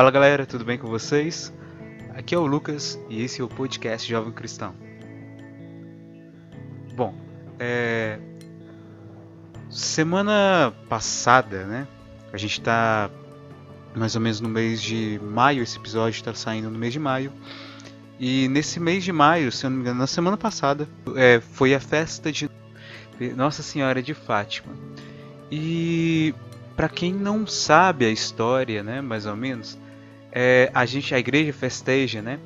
Fala galera, tudo bem com vocês? Aqui é o Lucas e esse é o podcast Jovem Cristão. Bom, é... semana passada, né? A gente está mais ou menos no mês de maio, esse episódio está saindo no mês de maio. E nesse mês de maio, se eu não me engano, na semana passada, é, foi a festa de Nossa Senhora de Fátima. E para quem não sabe a história, né, mais ou menos, é, a gente, a igreja festeja, né,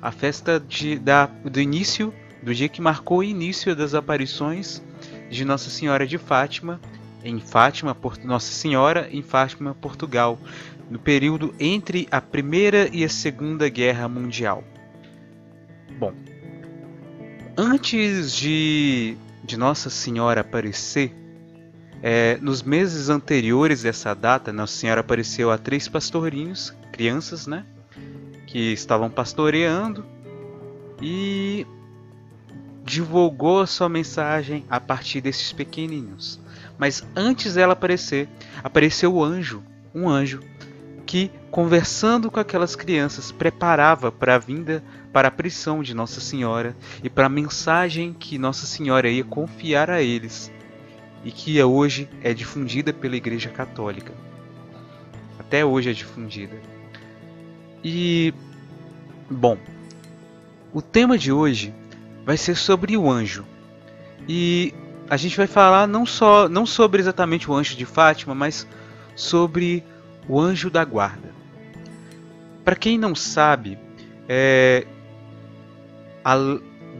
a festa de, da, do início, do dia que marcou o início das aparições de Nossa Senhora de Fátima em Fátima, Nossa Senhora em Fátima, Portugal, no período entre a Primeira e a Segunda Guerra Mundial. Bom, antes de, de Nossa Senhora aparecer, é, nos meses anteriores dessa data, Nossa Senhora apareceu a três pastorinhos, crianças, né? Que estavam pastoreando e divulgou a sua mensagem a partir desses pequenininhos. Mas antes dela aparecer, apareceu o anjo, um anjo que, conversando com aquelas crianças, preparava para a vinda, para a prisão de Nossa Senhora e para a mensagem que Nossa Senhora ia confiar a eles e que hoje é difundida pela Igreja Católica. Até hoje é difundida. E bom, o tema de hoje vai ser sobre o anjo. E a gente vai falar não só não sobre exatamente o anjo de Fátima, mas sobre o anjo da guarda. Para quem não sabe, é,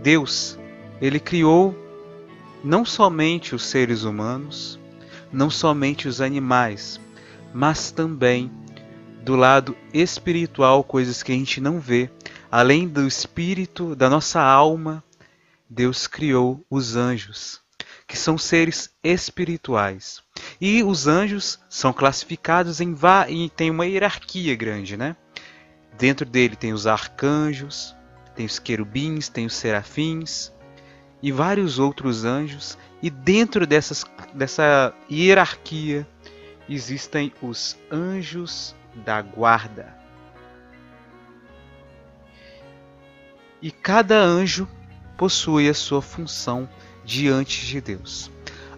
Deus ele criou não somente os seres humanos, não somente os animais, mas também do lado espiritual, coisas que a gente não vê, além do espírito, da nossa alma, Deus criou os anjos, que são seres espirituais. E os anjos são classificados em tem uma hierarquia grande, né? Dentro dele tem os arcanjos, tem os querubins, tem os serafins, e vários outros anjos, e dentro dessas, dessa hierarquia existem os anjos da guarda. E cada anjo possui a sua função diante de Deus.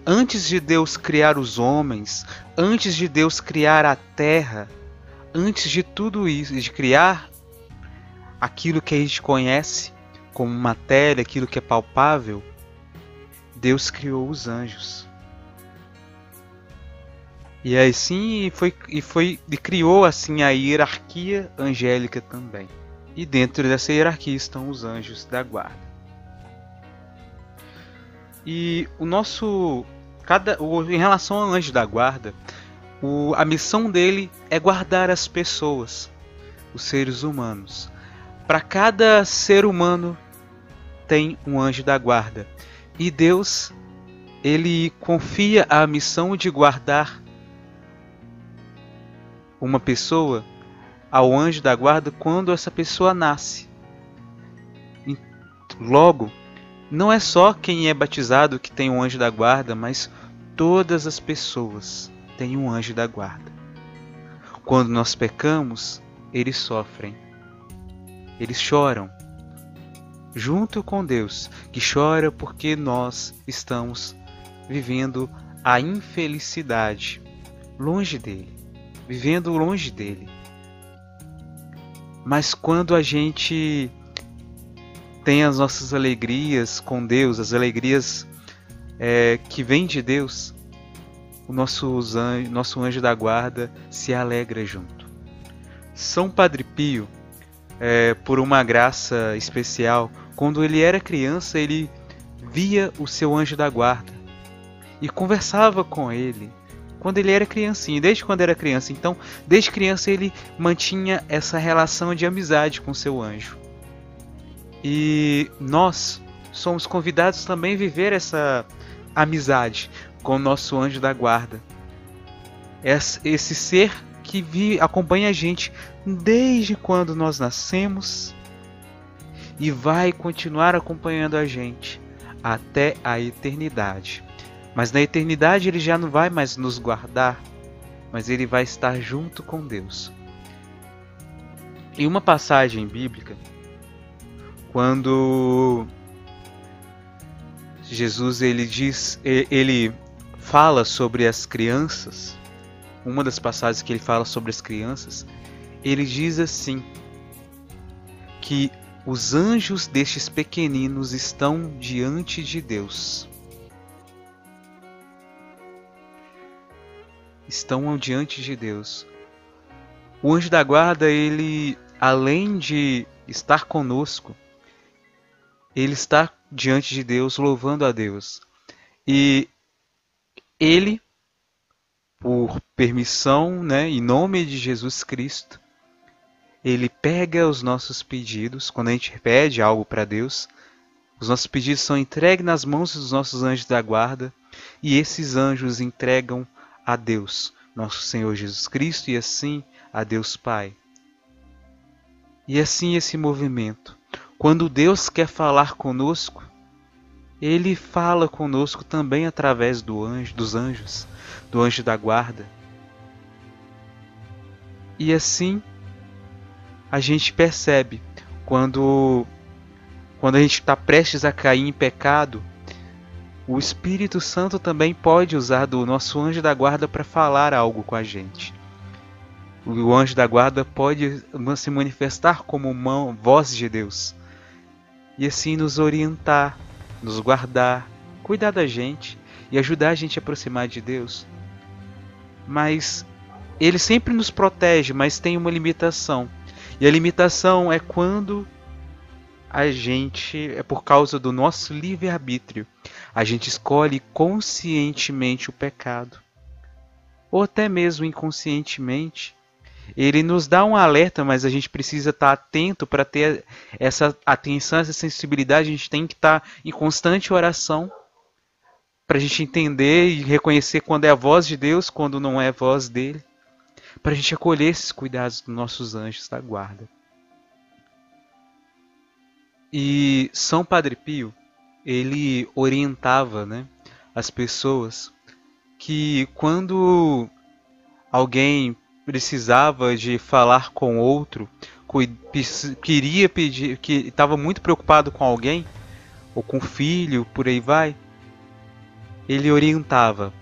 Antes de Deus criar os homens, antes de Deus criar a terra, antes de tudo isso, de criar aquilo que a gente conhece, como matéria, aquilo que é palpável, Deus criou os anjos. E assim foi e foi e criou assim a hierarquia angélica também. E dentro dessa hierarquia estão os anjos da guarda. E o nosso cada o, em relação ao anjo da guarda, o, a missão dele é guardar as pessoas, os seres humanos. Para cada ser humano tem um anjo da guarda. E Deus, ele confia a missão de guardar uma pessoa ao anjo da guarda quando essa pessoa nasce. Logo, não é só quem é batizado que tem um anjo da guarda, mas todas as pessoas têm um anjo da guarda. Quando nós pecamos, eles sofrem. Eles choram, junto com Deus, que chora porque nós estamos vivendo a infelicidade longe dele, vivendo longe dele. Mas quando a gente tem as nossas alegrias com Deus, as alegrias é, que vêm de Deus, o nosso anjo, nosso anjo da guarda se alegra junto. São Padre Pio, é, por uma graça especial, quando ele era criança, ele via o seu anjo da guarda e conversava com ele. Quando ele era criancinha, desde quando era criança, então, desde criança ele mantinha essa relação de amizade com seu anjo. E nós somos convidados também a viver essa amizade com o nosso anjo da guarda. Esse ser que vi, acompanha a gente desde quando nós nascemos e vai continuar acompanhando a gente até a eternidade. Mas na eternidade ele já não vai mais nos guardar, mas ele vai estar junto com Deus. Em uma passagem bíblica, quando Jesus ele diz, ele fala sobre as crianças, uma das passagens que ele fala sobre as crianças, ele diz assim: que os anjos destes pequeninos estão diante de Deus. Estão diante de Deus. O anjo da guarda, ele, além de estar conosco, ele está diante de Deus, louvando a Deus. E ele, por permissão, né, em nome de Jesus Cristo, ele pega os nossos pedidos, quando a gente pede algo para Deus, os nossos pedidos são entregues nas mãos dos nossos anjos da guarda, e esses anjos entregam a Deus, nosso Senhor Jesus Cristo, e assim a Deus Pai. E assim esse movimento. Quando Deus quer falar conosco, ele fala conosco também através do anjo, dos anjos, do anjo da guarda. E assim a gente percebe quando quando a gente está prestes a cair em pecado, o Espírito Santo também pode usar do nosso anjo da guarda para falar algo com a gente. O anjo da guarda pode se manifestar como uma voz de Deus e assim nos orientar, nos guardar, cuidar da gente e ajudar a gente a aproximar de Deus. Mas ele sempre nos protege, mas tem uma limitação. E a limitação é quando a gente, é por causa do nosso livre-arbítrio, a gente escolhe conscientemente o pecado. Ou até mesmo inconscientemente. Ele nos dá um alerta, mas a gente precisa estar atento para ter essa atenção, essa sensibilidade. A gente tem que estar em constante oração para a gente entender e reconhecer quando é a voz de Deus, quando não é a voz dele para a gente acolher esses cuidados dos nossos anjos da guarda. E São Padre Pio, ele orientava né, as pessoas que quando alguém precisava de falar com outro, queria pedir, que estava muito preocupado com alguém, ou com filho, por aí vai, ele orientava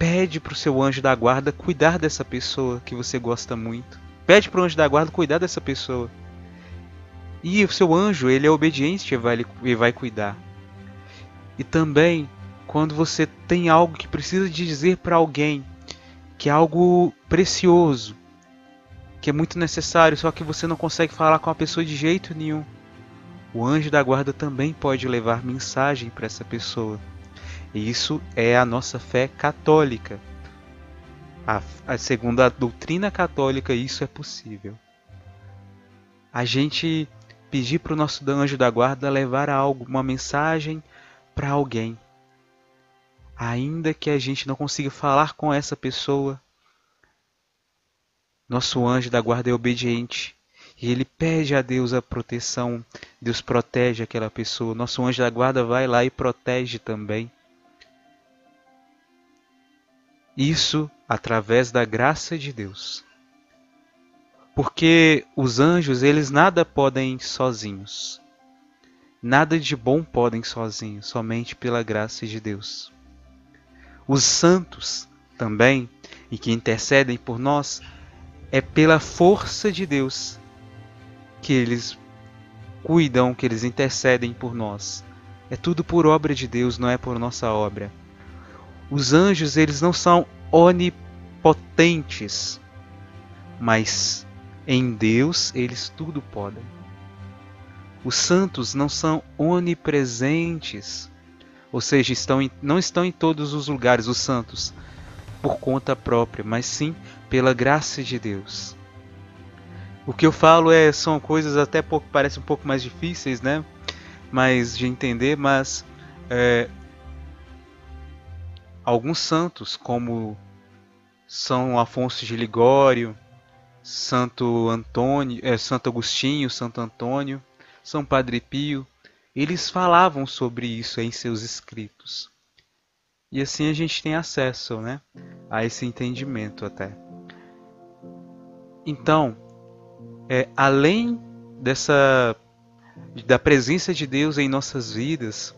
pede para o seu anjo da guarda cuidar dessa pessoa que você gosta muito. Pede para o anjo da guarda cuidar dessa pessoa. E o seu anjo, ele é obediente e vai, e vai cuidar. E também, quando você tem algo que precisa de dizer para alguém, que é algo precioso, que é muito necessário, só que você não consegue falar com a pessoa de jeito nenhum, o anjo da guarda também pode levar mensagem para essa pessoa. E isso é a nossa fé católica. A, a, segundo a doutrina católica, isso é possível. A gente pedir para o nosso anjo da guarda levar algo, uma mensagem para alguém. Ainda que a gente não consiga falar com essa pessoa, nosso anjo da guarda é obediente e ele pede a Deus a proteção. Deus protege aquela pessoa. Nosso anjo da guarda vai lá e protege também. Isso através da graça de Deus. Porque os anjos, eles nada podem sozinhos. Nada de bom podem sozinhos, somente pela graça de Deus. Os santos também, e que intercedem por nós, é pela força de Deus que eles cuidam, que eles intercedem por nós. É tudo por obra de Deus, não é por nossa obra. Os anjos, eles não são onipotentes, mas em Deus eles tudo podem. Os santos não são onipresentes, ou seja, estão em, não estão em todos os lugares, os santos, por conta própria, mas sim pela graça de Deus. O que eu falo é são coisas até pouco um pouco mais difíceis, né? Mas de entender, mas é, alguns santos, como São Afonso de Ligório, Santo Antônio, é, Santo Agostinho, Santo Antônio, São Padre Pio, eles falavam sobre isso em seus escritos. E assim a gente tem acesso né, a esse entendimento até. Então, é, além dessa da presença de Deus em nossas vidas,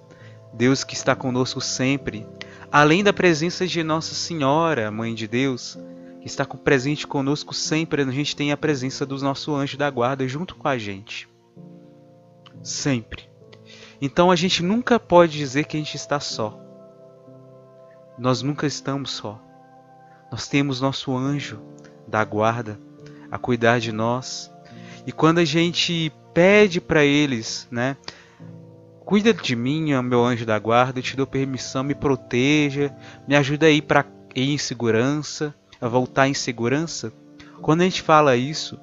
Deus que está conosco sempre, além da presença de Nossa Senhora, Mãe de Deus, que está presente conosco sempre, a gente tem a presença do nosso anjo da guarda junto com a gente. Sempre. Então a gente nunca pode dizer que a gente está só. Nós nunca estamos só. Nós temos nosso anjo da guarda a cuidar de nós. E quando a gente pede para eles, né? Cuida de mim, meu anjo da guarda, eu te dou permissão, me proteja, me ajuda a ir ir em segurança a voltar em segurança, quando a gente fala isso,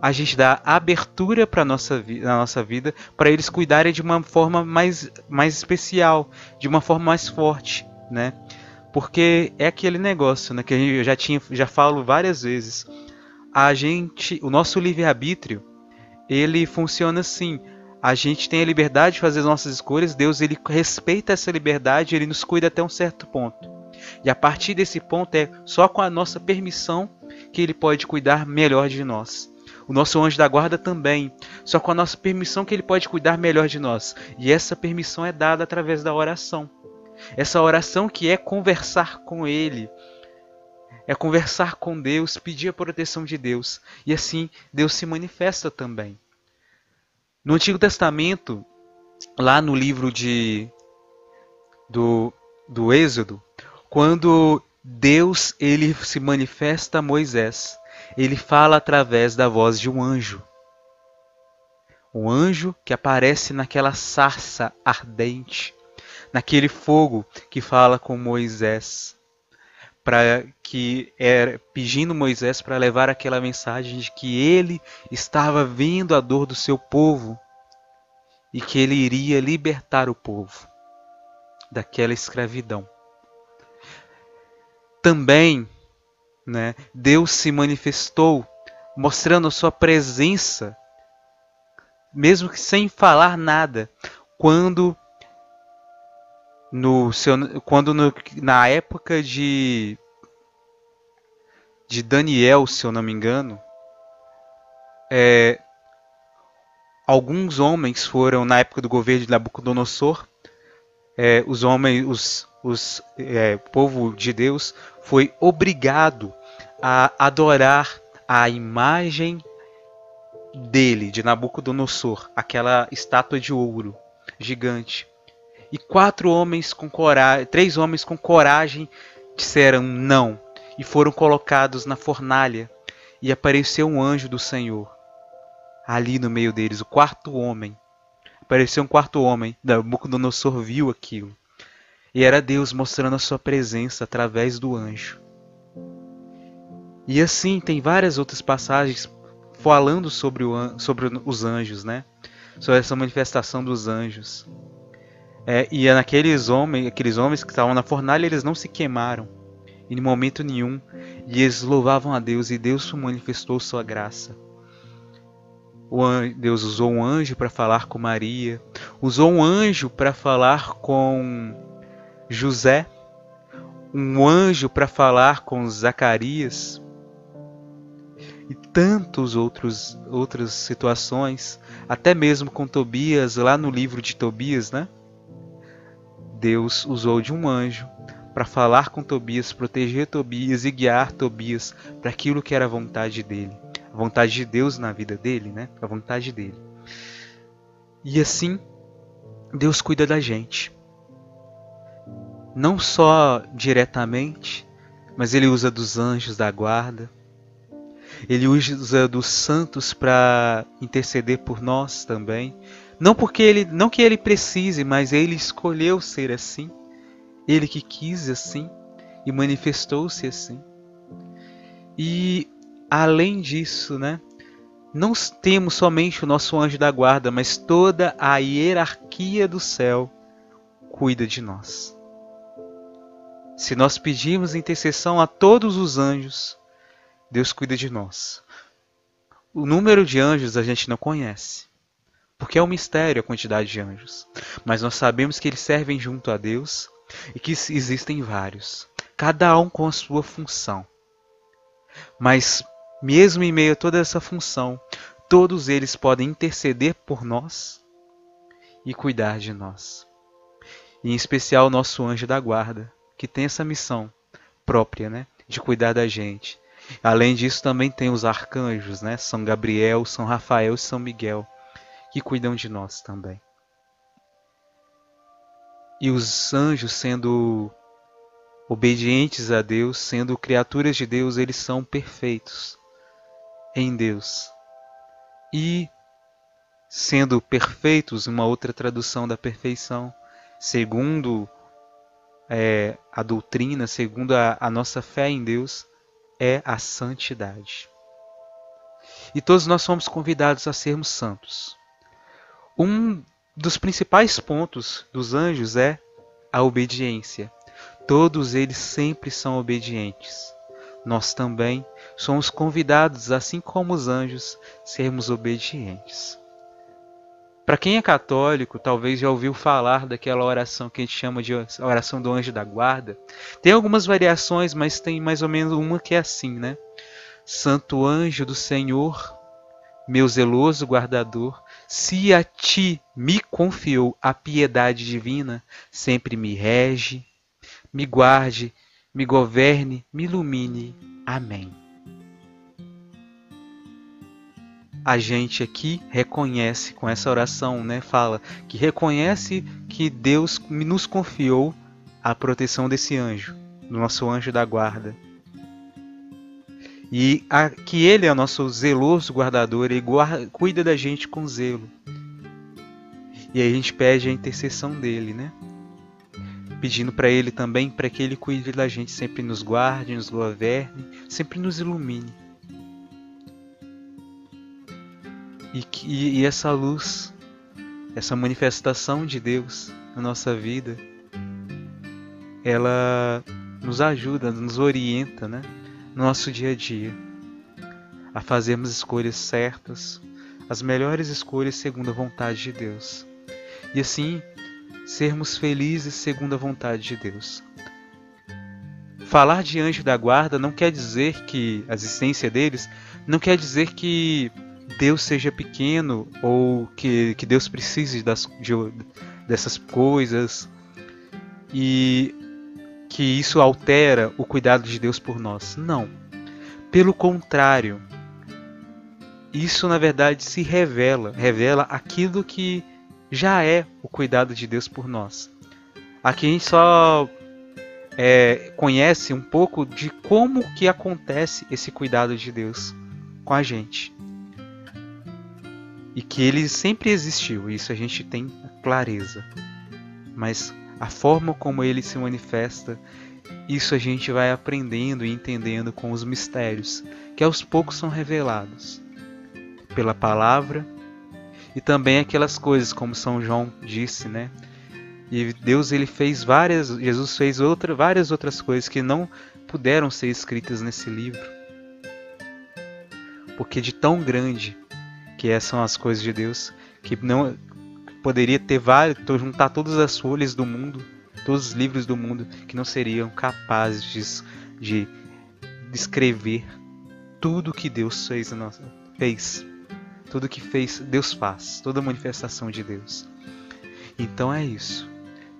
a gente dá abertura para nossa na nossa vida para eles cuidarem de uma forma mais, mais especial, de uma forma mais forte, né? Porque é aquele negócio, né, que eu já tinha já falo várias vezes. A gente, o nosso livre-arbítrio, ele funciona assim. A gente tem a liberdade de fazer as nossas escolhas, Deus ele respeita essa liberdade, ele nos cuida até um certo ponto. E a partir desse ponto é só com a nossa permissão que ele pode cuidar melhor de nós. O nosso anjo da guarda também, só com a nossa permissão que ele pode cuidar melhor de nós. E essa permissão é dada através da oração. Essa oração que é conversar com ele, é conversar com Deus, pedir a proteção de Deus. E assim Deus se manifesta também. No Antigo Testamento, lá no livro de do, do Êxodo, quando Deus ele se manifesta a Moisés, ele fala através da voz de um anjo. Um anjo que aparece naquela sarça ardente, naquele fogo que fala com Moisés, para que era pedindo Moisés para levar aquela mensagem de que ele estava vendo a dor do seu povo e que ele iria libertar o povo daquela escravidão. Também né, Deus se manifestou mostrando a sua presença, mesmo que sem falar nada, quando no seu, quando no, na época de de Daniel, se eu não me engano, é, alguns homens foram na época do governo de Nabucodonosor, é, os homens, os, os é, povo de Deus foi obrigado a adorar a imagem dele, de Nabucodonosor, aquela estátua de ouro gigante. E quatro homens com coragem, três homens com coragem disseram não e foram colocados na fornalha. E apareceu um anjo do Senhor ali no meio deles, o quarto homem. Apareceu um quarto homem. Nabucodonosor viu aquilo. E era Deus mostrando a sua presença através do anjo. E assim tem várias outras passagens falando sobre, o, sobre os anjos, né? Sobre essa manifestação dos anjos. É, e é naqueles homens, aqueles homens que estavam na fornalha, eles não se queimaram em momento nenhum, e eles louvavam a Deus e Deus manifestou sua graça. Deus usou um anjo para falar com Maria, usou um anjo para falar com José, um anjo para falar com Zacarias e tantos outros outras situações, até mesmo com Tobias, lá no livro de Tobias, né? Deus usou de um anjo para falar com Tobias, proteger Tobias e guiar Tobias para aquilo que era a vontade dele, a vontade de Deus na vida dele, né? A vontade dele. E assim, Deus cuida da gente não só diretamente, mas ele usa dos anjos da guarda. Ele usa dos santos para interceder por nós também. Não porque ele, não que ele precise, mas ele escolheu ser assim. Ele que quis assim e manifestou-se assim. E além disso, né? Não temos somente o nosso anjo da guarda, mas toda a hierarquia do céu cuida de nós. Se nós pedirmos intercessão a todos os anjos, Deus cuida de nós. O número de anjos a gente não conhece, porque é um mistério a quantidade de anjos. Mas nós sabemos que eles servem junto a Deus e que existem vários, cada um com a sua função. Mas mesmo em meio a toda essa função, todos eles podem interceder por nós e cuidar de nós. E em especial o nosso anjo da guarda, que tem essa missão própria, né, de cuidar da gente. Além disso, também tem os arcanjos, né, São Gabriel, São Rafael e São Miguel, que cuidam de nós também. E os anjos, sendo obedientes a Deus, sendo criaturas de Deus, eles são perfeitos em Deus. E sendo perfeitos, uma outra tradução da perfeição, segundo é, a doutrina, segundo a, a nossa fé em Deus, é a santidade. E todos nós somos convidados a sermos santos. Um dos principais pontos dos anjos é a obediência. Todos eles sempre são obedientes. Nós também somos convidados, assim como os anjos, sermos obedientes. Para quem é católico, talvez já ouviu falar daquela oração que a gente chama de oração do anjo da guarda. Tem algumas variações, mas tem mais ou menos uma que é assim, né? Santo anjo do Senhor, meu zeloso guardador, se a ti me confiou a piedade divina, sempre me rege, me guarde, me governe, me ilumine. Amém. a gente aqui reconhece com essa oração, né, fala que reconhece que Deus nos confiou a proteção desse anjo, do nosso anjo da guarda. E a, que ele é o nosso zeloso guardador, ele guarda, cuida da gente com zelo. E aí a gente pede a intercessão dele, né? Pedindo para ele também para que ele cuide da gente, sempre nos guarde, nos governe, sempre nos ilumine. E, que, e essa luz, essa manifestação de Deus na nossa vida, ela nos ajuda, nos orienta, né? No nosso dia a dia, a fazermos escolhas certas, as melhores escolhas segundo a vontade de Deus. E assim, sermos felizes segundo a vontade de Deus. Falar de anjo da guarda não quer dizer que a existência deles não quer dizer que Deus seja pequeno ou que, que Deus precise das, de, dessas coisas e que isso altera o cuidado de Deus por nós. Não. Pelo contrário, isso na verdade se revela, revela aquilo que já é o cuidado de Deus por nós. Aqui a gente só é, conhece um pouco de como que acontece esse cuidado de Deus com a gente e que ele sempre existiu, isso a gente tem clareza. Mas a forma como ele se manifesta, isso a gente vai aprendendo e entendendo com os mistérios que aos poucos são revelados pela palavra e também aquelas coisas como São João disse, né? E Deus ele fez várias, Jesus fez outra, várias outras coisas que não puderam ser escritas nesse livro. Porque de tão grande que essas são as coisas de Deus, que não poderia ter vários, juntar todas as folhas do mundo, todos os livros do mundo, que não seriam capazes de, descrever tudo que Deus fez, fez, tudo que fez, Deus faz, toda manifestação de Deus. Então é isso.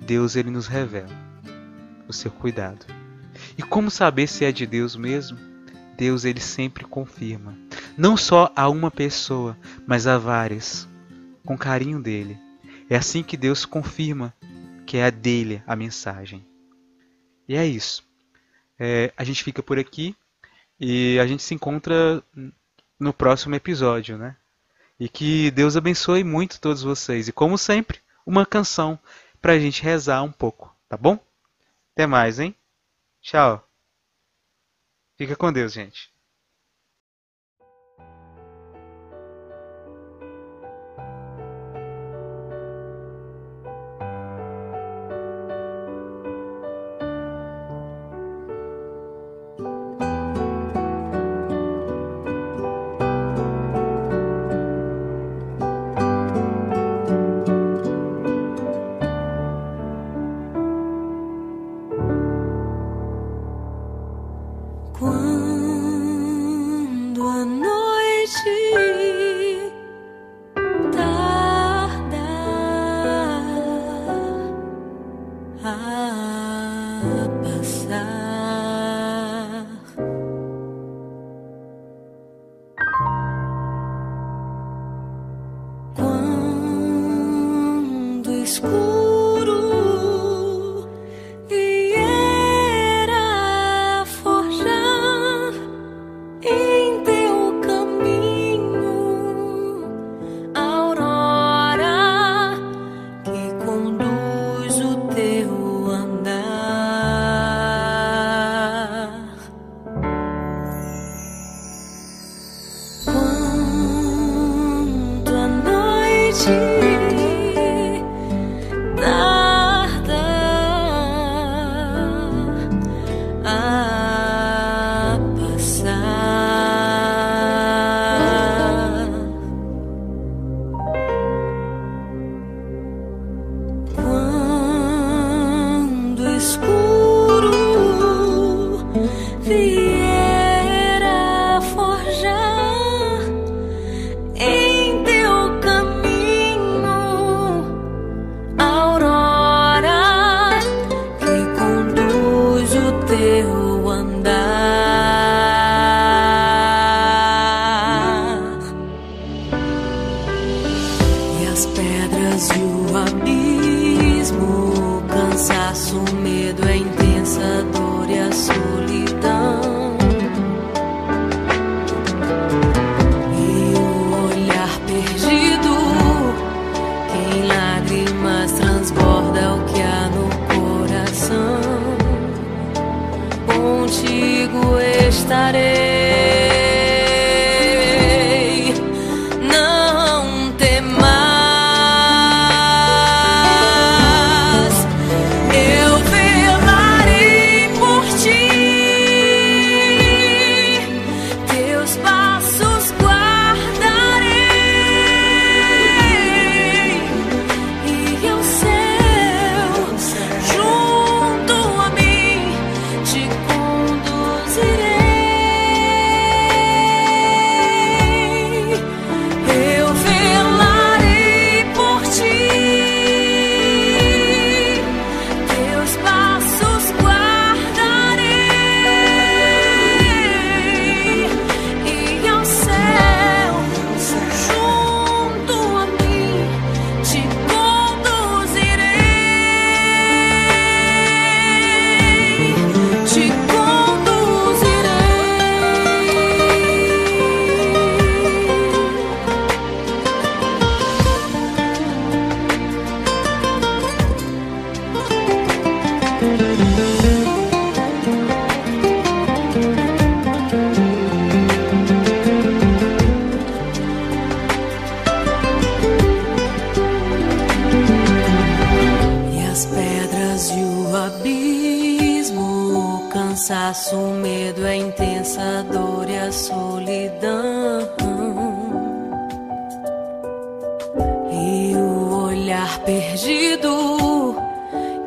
Deus ele nos revela o seu cuidado. E como saber se é de Deus mesmo? Deus ele sempre confirma não só a uma pessoa, mas a várias, com carinho dele. É assim que Deus confirma que é a dele a mensagem. E é isso. É, a gente fica por aqui e a gente se encontra no próximo episódio, né? E que Deus abençoe muito todos vocês. E como sempre, uma canção para a gente rezar um pouco, tá bom? Até mais, hein? Tchau. Fica com Deus, gente. school. O cansaço, medo, a intensa dor e a solidão. E o olhar perdido,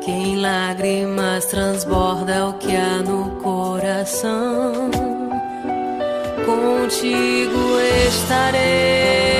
que em lágrimas transborda o que há no coração. Contigo estarei.